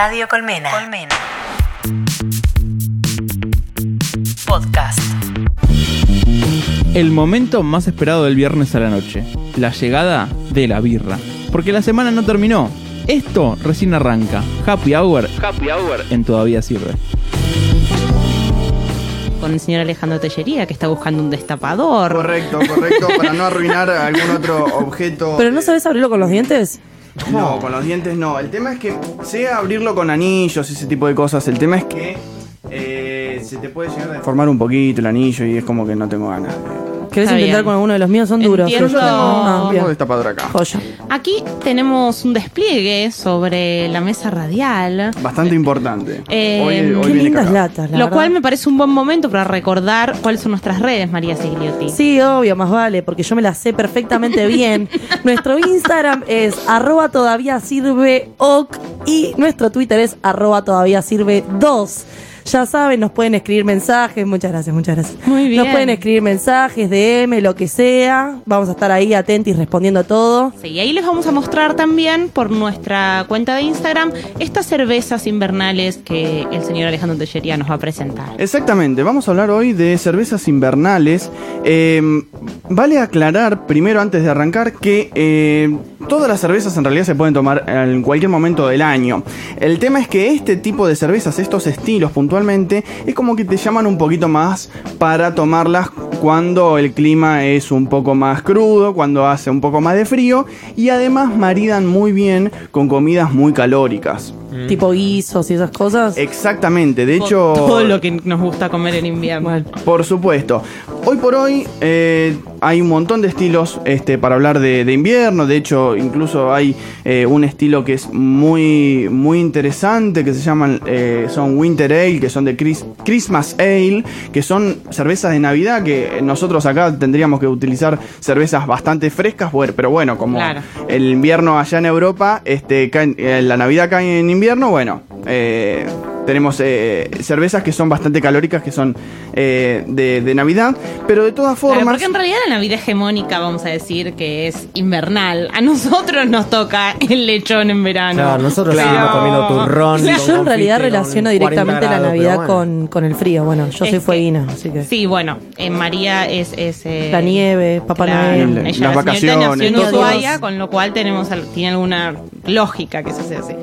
Radio Colmena. Colmena. Podcast. El momento más esperado del viernes a la noche. La llegada de la birra. Porque la semana no terminó. Esto recién arranca. Happy Hour. Happy Hour en todavía sirve. con el señor Alejandro Tellería, que está buscando un destapador. Correcto, correcto, para no arruinar algún otro objeto. ¿Pero no sabes abrirlo con los dientes? No, con los dientes no. El tema es que sea abrirlo con anillos y ese tipo de cosas. El tema es que eh, se te puede llegar a deformar un poquito el anillo y es como que no tengo ganas. de- ¿Querés Está intentar bien. con alguno de los míos? Son duros. Entiendo. Ah, Tengo bien. destapador acá. Joya. Aquí tenemos un despliegue sobre la mesa radial. Bastante importante. Eh, hoy hoy Qué viene lindas cargado. latas, la lo verdad. cual me parece un buen momento para recordar cuáles son nuestras redes, María Sigliotti. Sí, obvio, más vale, porque yo me la sé perfectamente bien. nuestro Instagram es arroba todavía sirve ok y nuestro Twitter es arroba todavía sirve 2. Ya saben, nos pueden escribir mensajes. Muchas gracias, muchas gracias. Muy bien. Nos pueden escribir mensajes, DM, lo que sea. Vamos a estar ahí atentos y respondiendo todo. Sí, y ahí les vamos a mostrar también por nuestra cuenta de Instagram estas cervezas invernales que el señor Alejandro Tellería nos va a presentar. Exactamente, vamos a hablar hoy de cervezas invernales. Eh, vale aclarar, primero antes de arrancar, que eh, todas las cervezas en realidad se pueden tomar en cualquier momento del año. El tema es que este tipo de cervezas, estos estilos es como que te llaman un poquito más para tomarlas cuando el clima es un poco más crudo, cuando hace un poco más de frío y además maridan muy bien con comidas muy calóricas. Tipo guisos y esas cosas. Exactamente, de hecho... Todo lo que nos gusta comer en invierno. Bueno. Por supuesto. Hoy por hoy eh, hay un montón de estilos este, para hablar de, de invierno. De hecho, incluso hay eh, un estilo que es muy, muy interesante que se llaman eh, son Winter Ale, que son de Chris- Christmas Ale, que son cervezas de Navidad que nosotros acá tendríamos que utilizar cervezas bastante frescas, pero bueno, como Claro. el invierno allá en Europa, este, cae- la Navidad cae en invierno, bueno, eh, tenemos eh, cervezas que son bastante calóricas, que son eh, de, de Navidad, pero de todas Claro, formas... porque en realidad la Navidad hegemónica, vamos a decir que es invernal. A nosotros nos toca el lechón en verano. Claro, nosotros Claro. seguimos comiendo turrón. Sí, con yo en realidad relaciono 40 directamente la Navidad bueno. con, con el frío. Bueno, yo soy Es fueguina, así que. Sí, bueno, en María es... es eh, La nieve, Papá claro, Noel. Las Ella, la señorita vacaciones, nació en. Ushuaia, con lo cual tenemos al- tiene alguna lógica que se hace así.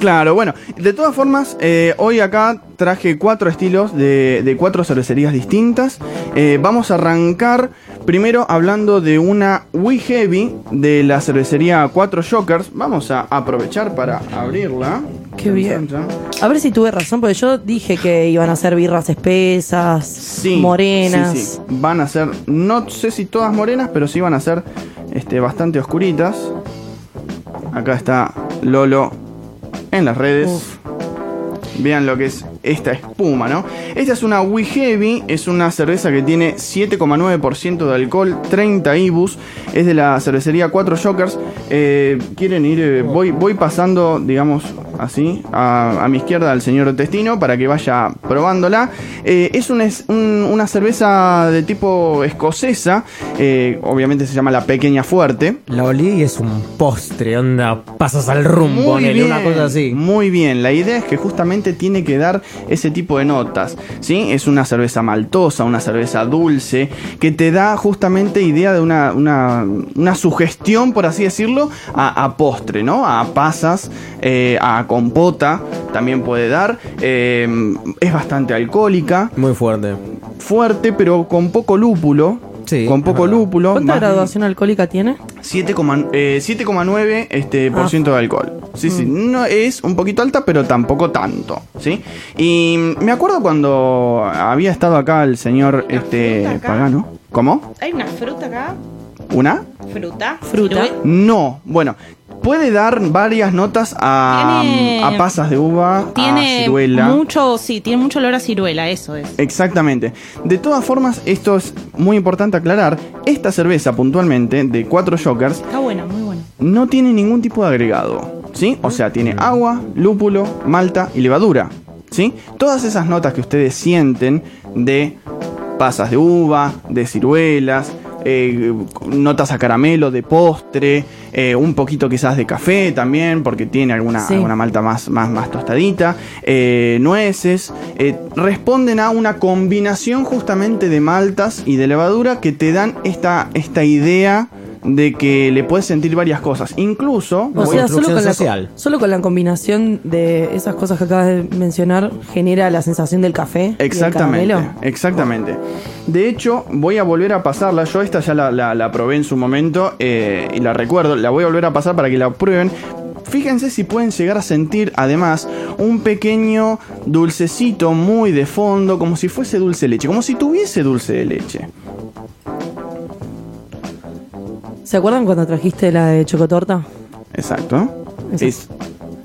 Claro, bueno, de todas formas, eh, hoy acá traje cuatro estilos de, de cuatro cervecerías distintas. Eh, vamos a arrancar primero hablando de una We Heavy de la cervecería Cuatro Jokers. Vamos a aprovechar para abrirla. Qué bien. A ver si tuve razón, porque yo dije que iban a ser birras espesas, Sí, morenas. sí, sí. Van a ser, no sé si todas morenas, pero sí van a ser este, bastante oscuritas. Acá está Lolo en las redes. Uf. Vean lo que es esta espuma, ¿no? Esta es una We Heavy, es una cerveza que tiene 7,9% de alcohol, 30 IBUs, es de la cervecería 4 Jokers. Eh, Quieren ir, eh, voy, voy pasando, digamos, así, a, a mi izquierda al señor Testino para que vaya probándola. Eh, es un es- un- una cerveza de tipo escocesa, eh, obviamente se llama la Pequeña Fuerte. La olí y es un postre, onda, pasas al rumbo, Muy ponele, bien, una cosa así. Muy bien, la idea es que justamente tiene que dar ese tipo de notas, ¿sí? Es una cerveza maltosa, una cerveza dulce, que te da justamente idea de una, una, una sugestión, por así decirlo, a, a postre, ¿no? A pasas, eh, a compota, también puede dar. eh, es bastante alcohólica, Muy fuerte. fuerte, pero con poco lúpulo. Sí, con poco verdad. lúpulo. ¿Cuánta más- graduación alcohólica tiene? 7,9 eh, 7,9 este, por Ah. ciento de alcohol. Sí, sí. Mm. No es un poquito alta, pero tampoco tanto. ¿sí? Y me acuerdo cuando había estado acá el señor este. Pagano. ¿Cómo? Hay una fruta acá. ¿Una? Fruta. Fruta. No. Bueno, puede dar varias notas a, Tiene- a pasas de uva, a Tiene ciruela. mucho, sí, tiene mucho olor a ciruela, eso es. Exactamente. De todas formas, esto es muy importante aclarar. Esta cerveza puntualmente de 4 Jokers Está buena, muy buena. no tiene ningún tipo de agregado, ¿sí? O sea, tiene agua, lúpulo, malta y levadura, ¿sí? Todas esas notas que ustedes sienten de pasas de uva, de ciruelas, eh, notas a caramelo de postre, eh, un poquito quizás de café también, porque tiene alguna, Sí. alguna malta más, más, más tostadita, eh, nueces, responden a una combinación justamente de maltas y de levadura que te dan esta, esta idea de que le puedes sentir varias cosas. Incluso, O sea, solo con, la, solo con la combinación de esas cosas que acabas de mencionar genera la sensación del café. Exactamente, exactamente. De hecho, voy a volver a pasarla. Yo esta ya la, la- la probé en su momento eh, y la recuerdo. La voy a volver a pasar para que la prueben. Fíjense si pueden llegar a sentir además un pequeño dulcecito muy de fondo, como si fuese dulce de leche, como si tuviese dulce de leche. ¿Se acuerdan cuando trajiste la de chocotorta? Exacto. Esa. Es-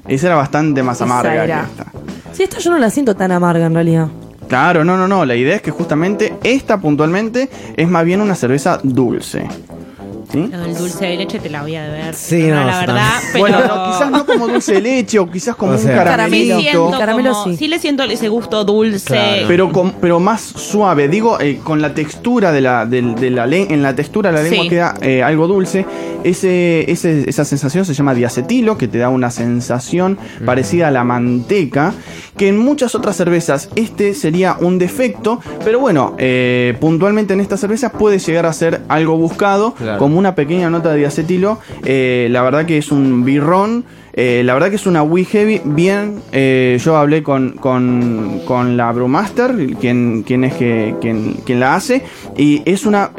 esa era bastante más amarga era. que esta. Sí, esta yo no la siento tan amarga en realidad. Claro, no, no, no. La idea es que justamente esta puntualmente es más bien una cerveza dulce. ¿Sí? Del dulce de leche te la voy a deber. Sí, Perdona no, la verdad. Pero... Bueno, no, quizás no como dulce de leche o quizás como O un sea, Sí caramelito. El caramelo sí. sí le siento ese gusto dulce. Claro. Pero, con- pero más suave, digo, eh, con la textura de la, del- de, la lengua, en la textura de la lengua Sí. queda eh, algo dulce. Ese, ese- esa sensación se llama diacetilo, que te da una sensación parecida a la manteca, que en muchas otras cervezas este sería un defecto, pero bueno, eh, puntualmente en esta cerveza puede llegar a ser algo buscado, Claro. como una pequeña nota de diacetilo. Eh, la verdad que es un birrón. eh, la verdad que es una Wii Heavy bien. eh, yo hablé con, con, con la Brewmaster, quien, es que, quien, la hace. Y es una.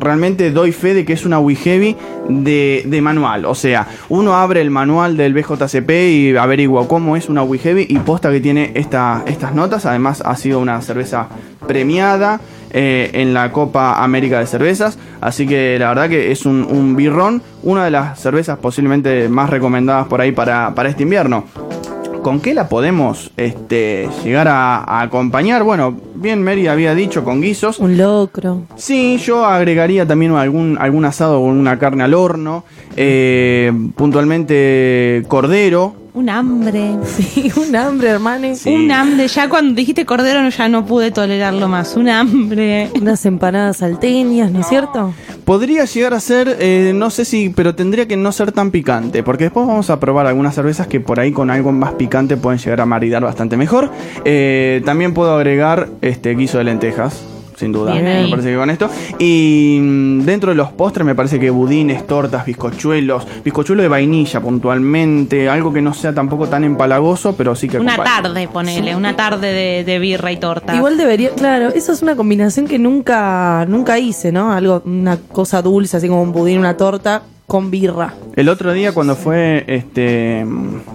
Realmente doy fe de que es una Wii Heavy de, de manual. O sea, uno abre el manual del BJCP y averigua cómo es una Wii Heavy y posta que tiene esta, estas notas. Además, ha sido una cerveza premiada eh, en la Copa América de Cervezas. Así que la verdad que es un, un birrón, una de las cervezas posiblemente más recomendadas por ahí para, para este invierno. ¿Con qué la podemos este, llegar a, a acompañar? Bueno, bien Mary había dicho con guisos. Un locro. Sí, yo agregaría también algún, algún asado con una carne al horno. eh, puntualmente cordero. Un hambre. Sí, un hambre, hermano. Sí. Un hambre. Ya cuando dijiste cordero no- ya no pude tolerarlo más. Un hambre. Unas empanadas salteñas, ¿no es cierto? Podría llegar a ser, eh, no sé si, pero tendría que no ser tan picante, porque después vamos a probar algunas cervezas que por ahí con algo más picante pueden llegar a maridar bastante mejor. Eh, también puedo agregar este guiso de lentejas. Sin duda, Bien me parece que con esto. Y mm, dentro de los postres me parece que budines, tortas, bizcochuelos, bizcochuelo de vainilla puntualmente, algo que no sea tampoco tan empalagoso, pero sí que Una tarde, ponele. Una tarde de, de birra y torta. Igual debería, claro, eso es una combinación que nunca, nunca hice, ¿no? Algo, una cosa dulce, así como un budín, una torta con birra. El otro día cuando fue, este,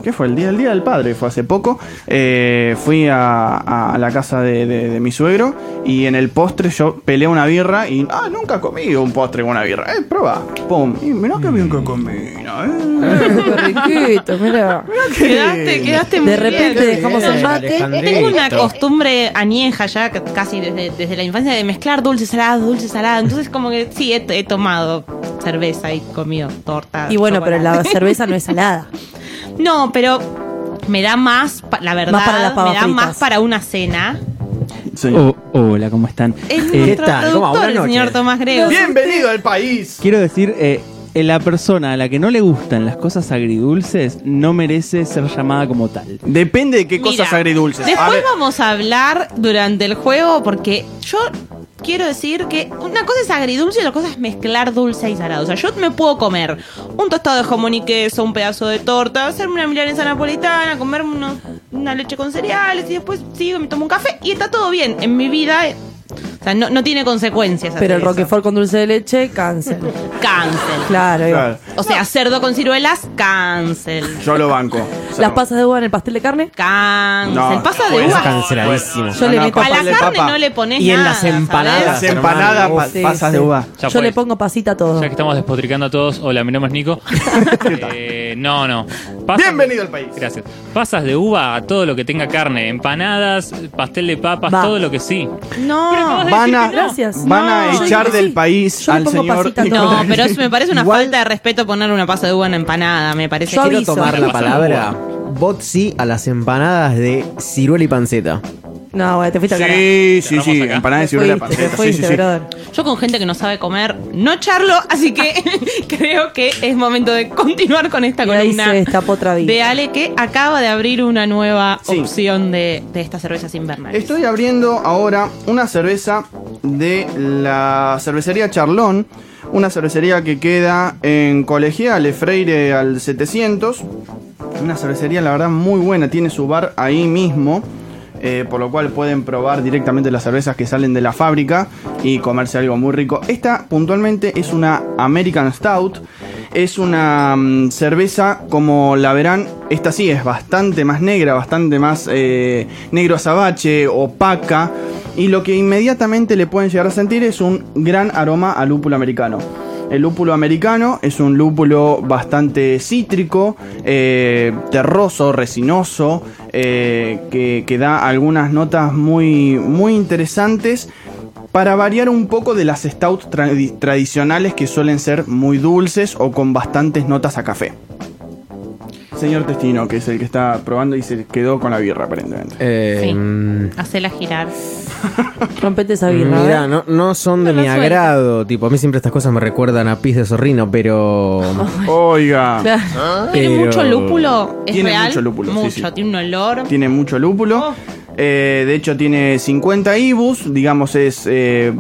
¿qué fue? El día, el día del padre, fue hace poco, eh, fui a, a la casa de, de- de mi suegro y en el postre yo peleé una birra y, ah, nunca comí un postre con una birra, eh, prueba, pum, y mirá que bien que combina, eh. Qué riquito, mira. Quedaste, quedaste muy De repente bien. dejamos un mate. Tengo una costumbre añeja ya, que casi desde, desde la infancia, de mezclar dulce, salado, dulce, salado. Entonces, como que sí, he, he tomado cerveza y comido torta. Y bueno, pero chocolate. la cerveza no es salada. No, pero me da más, la verdad, Más para las me da fritas. más para una cena. Sí. Oh, hola, ¿cómo están? Es Eh, nuestro tal? ¿Cómo va? productor, el señor. Tomás Grego. Bienvenido al país. Quiero decir, eh, la persona a la que no le gustan las cosas agridulces no merece ser llamada como tal. Depende de qué cosas Mira, agridulces. A Después vamos a hablar durante el juego porque yo quiero decir que una cosa es agridulce y otra cosa es mezclar dulce y salado. O sea, yo me puedo comer un tostado de jamón y queso, un pedazo de torta, hacerme una milanesa napolitana, comerme una leche con cereales y después sigo y me tomo un café y está todo bien. En mi vida, o sea, no, no tiene consecuencias. Pero el eso. Roquefort con dulce de leche, cáncer. Cancel. Claro, claro, O sea, cerdo con ciruelas, cancel. yo lo banco. Las pasas de uva en el pastel de carne. Cancel. No, Pasa de pues, uva. canceladísimo. Yo le meto A la carne papa. no le pones Y en nada. las empanadas. Las ¿sabes? empanadas, pa- Sí, pasas sí. de uva. Ya Yo le pongo pasita a todo. Ya que estamos despotricando a todos, hola, mi nombre es Nico. Eh, no, no. Pasas- Bienvenido al país. Gracias. Pasas de uva a todo lo que tenga carne, empanadas, pastel de papas, Va. todo lo que sí. No. Van a, Gracias. van a No, yo echar digo del sí. país Yo le al pongo señor pasita a todo. No, Nicolás. pero eso me parece una Igual- falta de respeto poner una pasa de uva en empanada, me parece. Yo que- Quiero aviso. tomar la palabra. Bot sí a las empanadas de ciruela y panceta. No, güey, te fuiste a cara. Sí, sí, sí, acá. empanadas y ciruela fuiste, te panceta. Sí, sí, fuiste, sí. brother. Yo con gente que no sabe comer no charlo, así que creo que es momento de continuar con esta Y ahí columna se destapó otra vida. de Ale que acaba de abrir una nueva Sí. opción de, de estas cervezas invernales. Estoy abriendo ahora una cerveza de la cervecería Charlón, una cervecería que queda en Colegiale, Freire al 700. Una cervecería, la verdad, muy buena, tiene su bar ahí mismo. Eh, por lo cual pueden probar directamente las cervezas que salen de la fábrica y comerse algo muy rico. Esta puntualmente es una American Stout. Es una mm, cerveza como la verán. Esta sí es bastante más negra, bastante más eh, negro azabache, opaca. Y lo que inmediatamente le pueden llegar a sentir es un gran aroma a lúpulo americano. El lúpulo americano es un lúpulo bastante cítrico, eh, terroso, resinoso, eh, que, que da algunas notas muy, muy interesantes para variar un poco de las stouts tradi- tradicionales que suelen ser muy dulces o con bastantes notas a café. Señor Testino, que es el que está probando y se quedó con la birra aparentemente. Eh, Sí. mm, Hacela girar. Rompete esa birra. Mira, ¿eh? no, no son de No mi suelta. agrado. Tipo, a mí siempre estas cosas me recuerdan a pis de zorrino, pero. Oiga, Claro. ¿Tiene Pero- mucho lúpulo? ¿Es Tiene real? mucho lúpulo, sí, Mucho, sí. tiene un olor. tiene mucho lúpulo. Oh. Eh, de hecho, tiene 50 IBUs, digamos, es eh,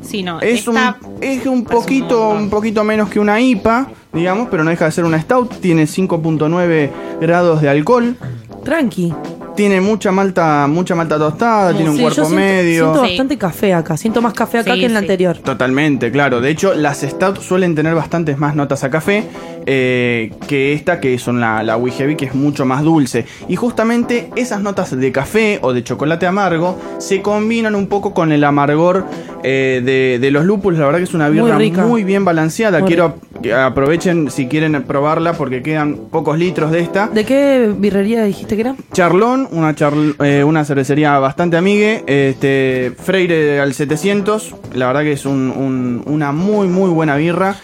Sí, no. Es un, esta- es un poquito, montón. un poquito menos que una IPA, digamos, pero no deja de ser una stout. Tiene 5.9 grados de alcohol. Tranqui. Tiene mucha malta, mucha malta tostada, tiene un Sí, yo cuerpo siento, medio. Siento Sí. bastante café acá. Siento más café acá Sí, que en la anterior. Totalmente, claro. De hecho, las stouts suelen tener bastantes más notas a café eh, que esta, que son la, la Heavy, que es mucho más dulce. Y justamente esas notas de café o de chocolate amargo se combinan un poco con el amargor eh, de, de los lúpulos. La verdad que es una birra muy, bien balanceada. Muy Quiero que aprovechen si quieren probarla porque quedan pocos litros de esta. ¿De qué birrería dijiste que era? Charlón, una, charl- eh, una cervecería bastante amigue. Este, Freire al 700. La verdad que es un- un- una muy, muy buena birra.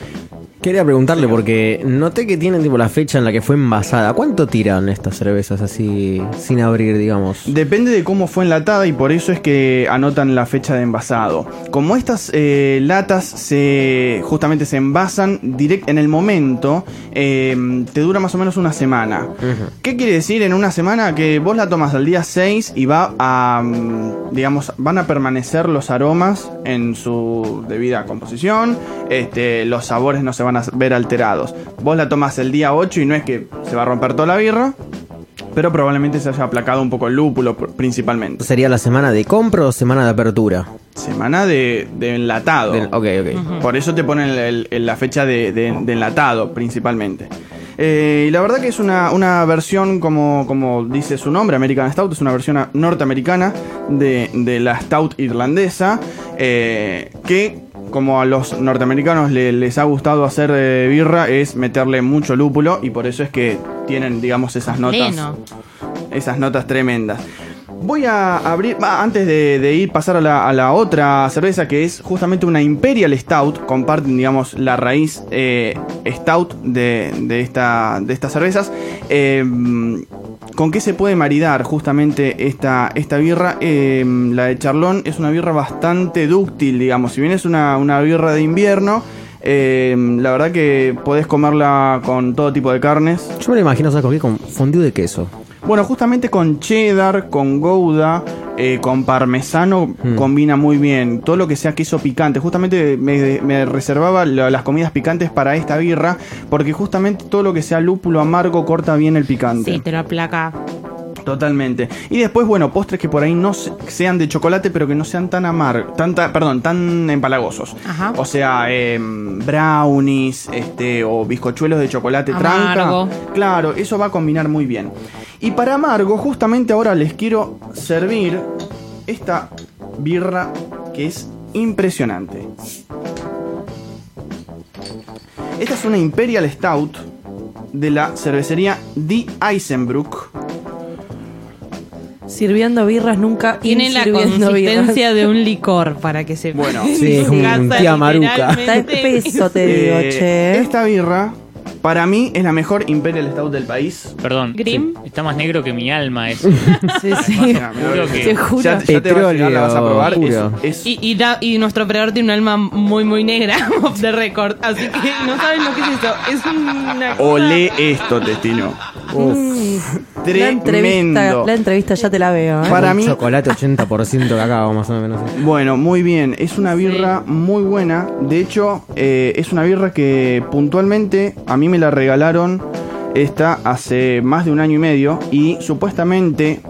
Quería preguntarle porque noté que tienen tipo la fecha en la que fue envasada. ¿Cuánto tiran estas cervezas así sin abrir, digamos? Depende de cómo fue enlatada y por eso es que anotan la fecha de envasado. Como estas eh, latas se justamente se envasan direct en el momento, eh, te dura más o menos una semana. ¿Qué quiere decir en una semana? Que vos la tomas al día 6 y va a, mm, digamos, van a permanecer los aromas en su debida composición, este, los sabores no se van a ver alterados. Vos la tomas el día 8 y no es que se va a romper toda la birra, pero probablemente se haya aplacado un poco el lúpulo pr- principalmente. ¿Sería la semana de compra o semana de apertura? Semana de, de enlatado. Del- ok, ok. Por eso te ponen el- el- la fecha de, de- de enlatado principalmente. Eh, y la verdad que es una, una versión, como, como dice su nombre, American Stout, es una versión a- norteamericana de, de la Stout irlandesa, eh, que como a los norteamericanos le- les ha gustado hacer eh, birra, es meterle mucho lúpulo y por eso es que tienen, digamos, esas notas esas notas tremendas. Voy a abrir, antes de, de ir pasar a la, a la otra cerveza que es justamente una Imperial Stout, comparten digamos la raíz eh, Stout de, de, esta, de estas cervezas. Eh, ¿Con qué se puede maridar justamente esta, esta birra? Eh, la de Charlón es una birra bastante dúctil, digamos, si bien es una, una birra de invierno. eh, la verdad que podés comerla con todo tipo de carnes. Yo me lo imagino, ¿sabes con qué? Con fondue de queso. Bueno, justamente con cheddar, con gouda, eh, con parmesano Hmm. combina muy bien. Todo lo que sea queso picante. Justamente me, me reservaba la- las comidas picantes para esta birra, porque justamente todo lo que sea lúpulo amargo corta bien el picante. Sí, te lo aplaca. Totalmente. Y después, bueno, postres que por ahí no se- sean de chocolate, pero que no sean tan amargos, tanta, perdón, tan empalagosos. Ajá. O sea, em, brownies, este, o bizcochuelos de chocolate Amargo. tranca. Claro, eso va a combinar muy bien. Y para amargo, justamente ahora les quiero servir esta birra que es impresionante. Esta es una Imperial Stout de la cervecería Die Eisenbruck. Sirviendo birras nunca Tiene la consistencia de un licor, para que se Bueno. Sí, es un tía Maruca. Está espeso, te digo, Eh, che. Esta birra Para mí es la mejor Imperial Stout del país. Perdón. Grim. Sí, Está más negro que mi alma eso. Sí, sí. Mira, mira, Juro Te que- juro. Ya, ya te vas a llegar, la vas a probar. Es, es- Y, y, da- y nuestro operador tiene un alma muy, muy negra, off the record. Así que no saben lo que es eso. Es una. cosa- Olé esto, Testino. La entrevista, Tremendo. la entrevista ya te la veo. ¿eh? Para mí, Chocolate 80% cacao, más o menos. Bueno, muy bien. Es una birra muy buena. De hecho, eh, es una birra que puntualmente a mí me la regalaron esta hace más de un año y medio y supuestamente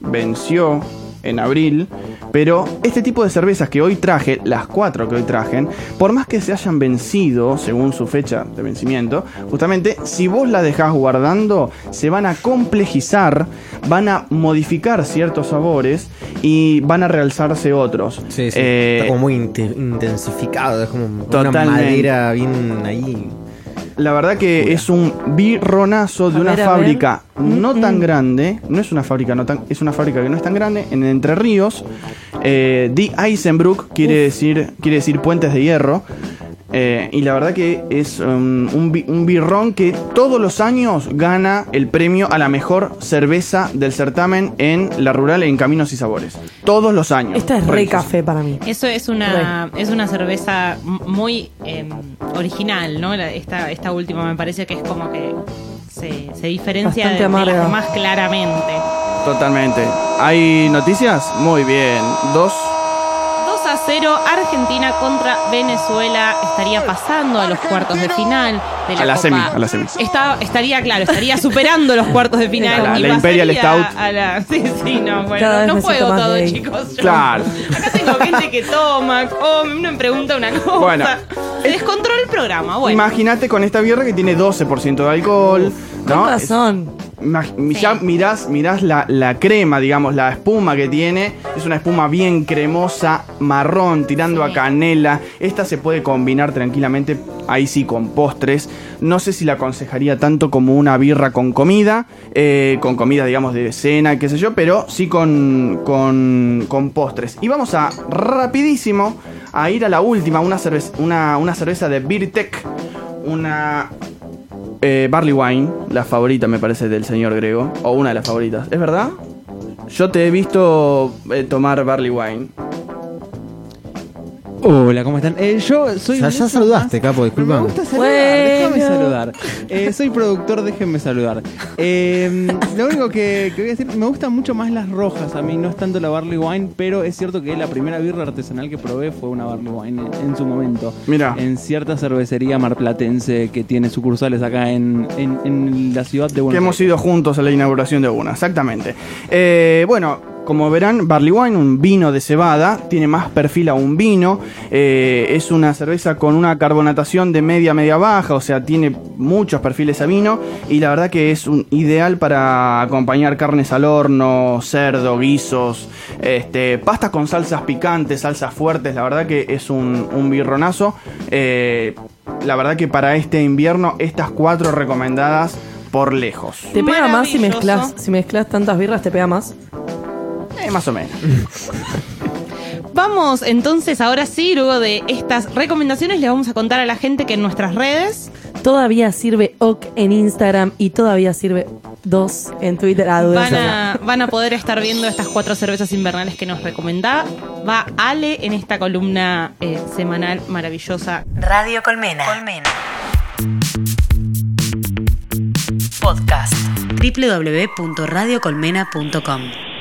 venció en abril. Pero este tipo de cervezas que hoy traje, las cuatro que hoy trajen, por más que se hayan vencido según su fecha de vencimiento, justamente si vos la dejás guardando, se van a complejizar, van a modificar ciertos sabores y van a realzarse otros. Sí, sí. Eh, Está como muy inte- intensificado. Es como una Totalmente. madera bien ahí. La verdad que es un birronazo de A una ver, fábrica no Mm, tan mm. grande, no es una fábrica no tan, es una fábrica que no es tan grande, en Entre Ríos, eh, Die Eisenbruck quiere decir, quiere decir puentes de hierro. Eh, y la verdad que es um, un, bi- un birrón que todos los años gana el premio a la mejor cerveza del certamen en la rural en Caminos y Sabores. Todos los años. Esta es re café para mí. Eso es una, es una cerveza muy eh, original, ¿no? Esta, esta última me parece que es como que se, se diferencia de, de las demás claramente. Totalmente. ¿Hay noticias? Muy bien. Dos 2 a 0, Argentina contra Venezuela estaría pasando a los cuartos de final de la, A la Copa. semi, a la semi. Está, estaría, claro, estaría superando los cuartos de final. La- y la Imperial Stout. A la, sí, sí, no, bueno, no más todo, gay. chicos. yo. Claro. Acá tengo gente que toma, come, me pregunta una cosa. Bueno. Se descontrola el programa, bueno. Imagínate con esta birra que tiene 12% de alcohol. Con ¿no? razón. Imag- Ya mirás, mirás la, la crema, digamos, la espuma que tiene. Es una espuma bien cremosa, marrón, tirando Sí. a canela. Esta se puede combinar tranquilamente, ahí sí, con postres. No sé si la aconsejaría tanto como una birra con comida, eh, con comida, digamos, de cena, qué sé yo, pero sí con, con, con postres. Y vamos a, rapidísimo, a ir a la última, una, cerveza una, una cerveza de Birtec. Una eh, Barley Wine, la favorita me parece del señor Grego, o una de las favoritas, ¿es verdad? Yo te he visto eh, tomar Barley Wine. Hola, ¿cómo están? Eh, yo soy. Ya, saludaste, más- capo, Me disculpame. gusta saludar, Bueno. déjame saludar. Eh, soy productor, déjenme saludar. Eh, lo único que, que voy a decir, me gustan mucho más las rojas. A mí no es tanto la Barley Wine, pero es cierto que la primera birra artesanal que probé fue una Barley Wine en, en su momento. Mira. En cierta cervecería marplatense que tiene sucursales acá en, en- en la ciudad de Buenos Que hemos Aires. ido juntos a la inauguración de una, exactamente. Eh, bueno, como verán, Barley Wine, un vino de cebada, tiene más perfil a un vino. eh, es una cerveza con una carbonatación de media media baja, o sea, tiene muchos perfiles a vino. Y la verdad que es un ideal para acompañar carnes al horno, cerdo, guisos, este, pastas con salsas picantes, salsas fuertes. La verdad que es un, un birronazo. Eh, la verdad que para este invierno, estas cuatro recomendadas por lejos. ¿Te pega más si mezclas, si mezclas tantas birras? ¿Te pega más? Eh, más o menos. Vamos entonces, ahora sí, luego de estas recomendaciones, le vamos a contar a la gente que en nuestras redes Todavía sirve OK en Instagram y todavía sirve 2 en Twitter. Ah, van a, van a poder estar viendo estas cuatro cervezas invernales que nos recomendaba. Va Ale en esta columna eh, semanal maravillosa. Radio Colmena. Colmena. Podcast. www.radiocolmena.com